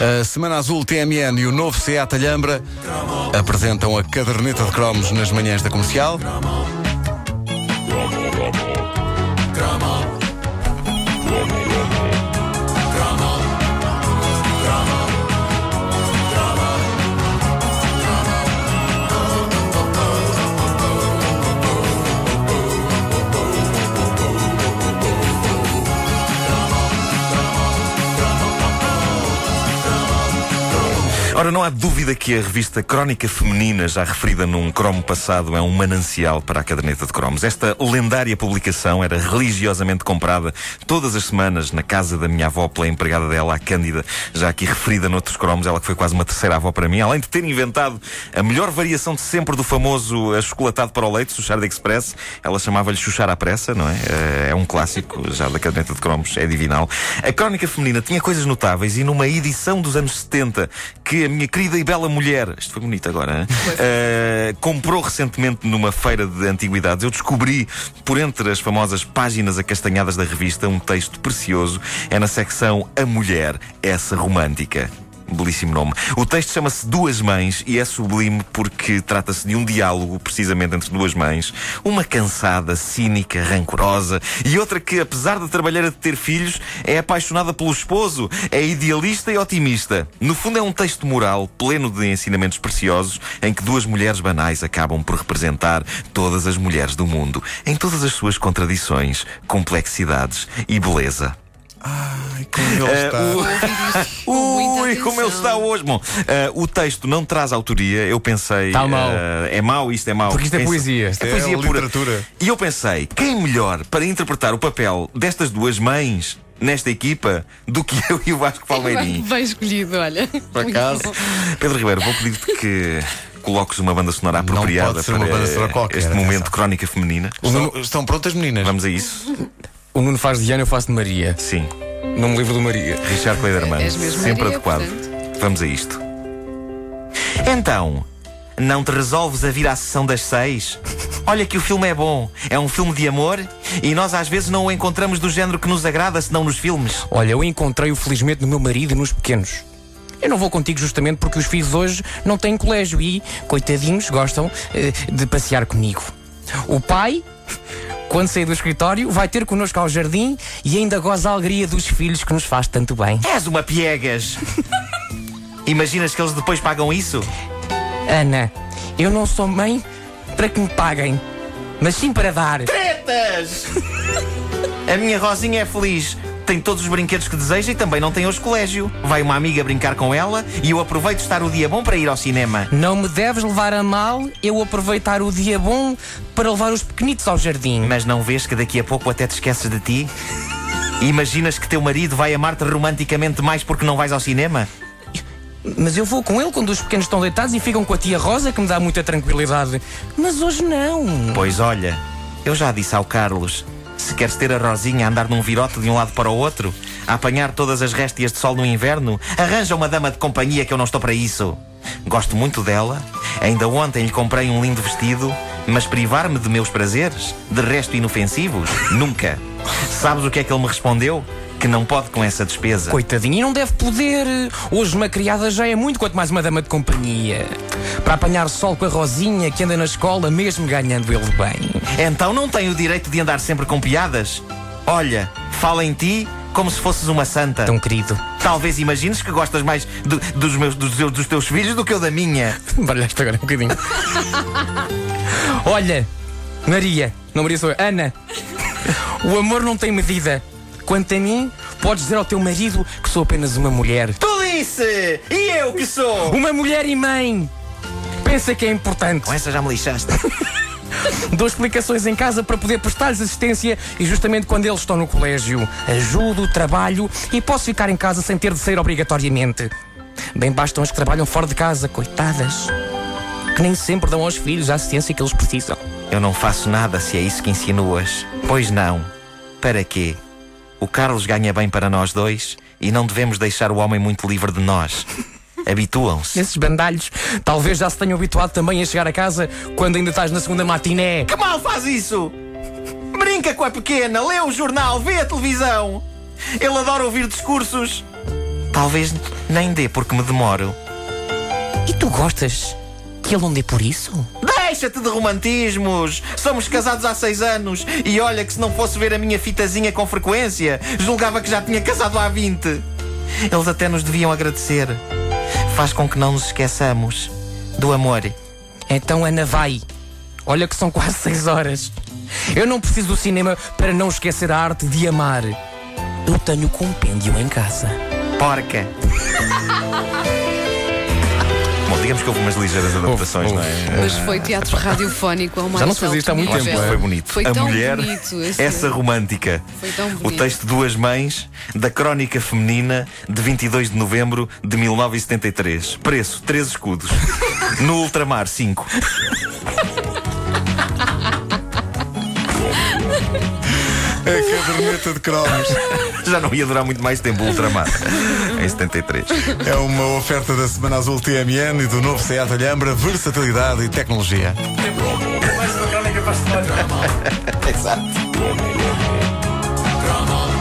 A Semana Azul TMN e o novo Seat Alhambra apresentam a caderneta de cromos nas manhãs da comercial. Ora, não há dúvida que a revista Crónica Feminina, já referida num cromo passado, é um manancial para a caderneta de cromos. Esta lendária publicação era religiosamente comprada todas as semanas na casa da minha avó pela empregada dela, a Cândida, já aqui referida noutros cromos, ela que foi quase uma terceira avó para mim, além de ter inventado a melhor variação de sempre do famoso achocolatado para o leite, Chuchar de Express. Ela chamava-lhe Chuchar à pressa, não é? É um clássico já da caderneta de cromos, é divinal. A Crónica Feminina tinha coisas notáveis e numa edição dos anos 70 que a minha querida e bela mulher, isto foi bonito agora, uh, comprou recentemente numa feira de antiguidades. Eu descobri, por entre as famosas páginas acastanhadas da revista, um texto precioso. É na secção A Mulher, essa romântica belíssimo nome. O texto chama-se Duas Mães e é sublime porque trata-se de um diálogo, precisamente entre duas mães. Uma cansada, cínica, rancorosa e outra que, apesar de trabalhar de ter filhos, é apaixonada pelo esposo, é idealista e otimista. No fundo, é um texto moral pleno de ensinamentos preciosos em que duas mulheres banais acabam por representar todas as mulheres do mundo, em todas as suas contradições, complexidades e beleza. Ai, como ele está. Uh, ui, como ele está hoje. Bom, uh, o texto não traz autoria. Eu pensei. Tá mau. uh, é mau, isto é mau. Porque isto é poesia. É poesia É pura. literatura. E eu pensei, quem melhor para interpretar o papel destas duas mães nesta equipa do que eu e o Vasco Palmeirinho? Bem escolhido, olha. Por acaso. Pedro Ribeiro, vou pedir-te que coloques uma banda sonora apropriada para uma banda sonora qualquer, este momento crónica feminina. Estão, estão prontas, meninas? Vamos a isso? O Nuno faz de Ana, eu faço de Maria. Sim. Não me livro do Maria. Richard Cleiderman, És mesmo sempre Maria, adequado. portanto. Vamos a isto. Então, não te resolves a vir à sessão das seis? Olha que o filme é bom. É um filme de amor e nós às vezes não o encontramos do género que nos agrada, senão nos filmes. Olha, eu encontrei-o felizmente no meu marido e nos pequenos. Eu não vou contigo justamente porque os filhos hoje não têm colégio e, coitadinhos, gostam eh, de passear comigo. O pai, quando sair do escritório, vai ter connosco ao jardim e ainda goza a alegria dos filhos que nos faz tanto bem. És uma piegas. Imaginas que eles depois pagam isso? Ana, eu não sou mãe para que me paguem, mas sim para dar. Tretas! A minha Rosinha é feliz. Tem todos os brinquedos que deseja e também não tem hoje colégio. Vai uma amiga brincar com ela e eu aproveito estar o dia bom para ir ao cinema. Não me deves levar a mal eu aproveitar o dia bom para levar os pequenitos ao jardim. Mas não vês que daqui a pouco até te esqueces de ti? Imaginas que teu marido vai amar-te romanticamente mais porque não vais ao cinema? Mas eu vou com ele quando os pequenos estão deitados e ficam com a tia Rosa, que me dá muita tranquilidade. Mas hoje não. Pois olha, eu já disse ao Carlos: se queres ter a Rosinha a andar num virote de um lado para o outro, a apanhar todas as réstias de sol no inverno, arranja uma dama de companhia que eu não estou para isso. Gosto muito dela. Ainda ontem lhe comprei um lindo vestido, mas privar-me de meus prazeres, de resto inofensivos, nunca. Sabes o que é que ele me respondeu? Que não pode com essa despesa. Coitadinho, e não deve poder. Hoje uma criada já é muito, quanto mais uma dama de companhia. Para apanhar sol com a Rosinha, que anda na escola, mesmo ganhando ele bem. Então não tem o direito de andar sempre com piadas? Olha, fala em ti como se fosses uma santa. Tão querido. Talvez imagines que gostas mais do- dos, meus, dos, teus- dos teus filhos do que eu da minha. Baralhaste agora um bocadinho. Olha, Maria, não Maria sou eu, Ana. O amor não tem medida. Quanto a mim, podes dizer ao teu marido que sou apenas uma mulher. Tu disse! E eu que sou? Uma mulher e mãe! Pensa que é importante. Com essa já me lixaste. Dou explicações em casa para poder prestar-lhes assistência e justamente quando eles estão no colégio. Ajudo, trabalho e posso ficar em casa sem ter de sair obrigatoriamente. Bem bastam as que trabalham fora de casa, coitadas. Que nem sempre dão aos filhos a assistência que eles precisam. Eu não faço nada se é isso que insinuas. Pois não. Para quê? O Carlos ganha bem para nós dois e não devemos deixar o homem muito livre de nós. Habituam-se. Esses bandalhos talvez já se tenham habituado também a chegar a casa quando ainda estás na segunda matiné. Que mal faz isso? Brinca com a pequena, lê o jornal, vê a televisão. Ele adora ouvir discursos. Talvez nem dê, porque me demoro. E tu gostas que ele não dê por isso? Deixa-te de romantismos! Somos casados há seis anos e olha que se não fosse ver a minha fitazinha com frequência, julgava que já tinha casado há 20. Eles até nos deviam agradecer. Faz com que não nos esqueçamos do amor. Então, Ana, vai. Olha que são quase seis horas. Eu não preciso do cinema para não esquecer a arte de amar. Eu tenho o compêndio em casa. Porca! Bom, digamos que houve umas ligeiras adaptações, não é? Mas foi teatro radiofónico ao mais Já não se fazia isto há muito tempo, foi bonito. Foi a tão mulher, bonito, esse- essa romântica. Foi tão O bonito. texto Duas Mães, da Crónica Feminina, de 22 de novembro de 1973. Preço: 3 escudos. No ultramar, 5. É a caderneta de cromos. Já não ia durar muito mais tempo o Ultramar, em 73. É uma oferta da Semana Azul TMN e do novo Seat Alhambra, versatilidade e tecnologia. Exato.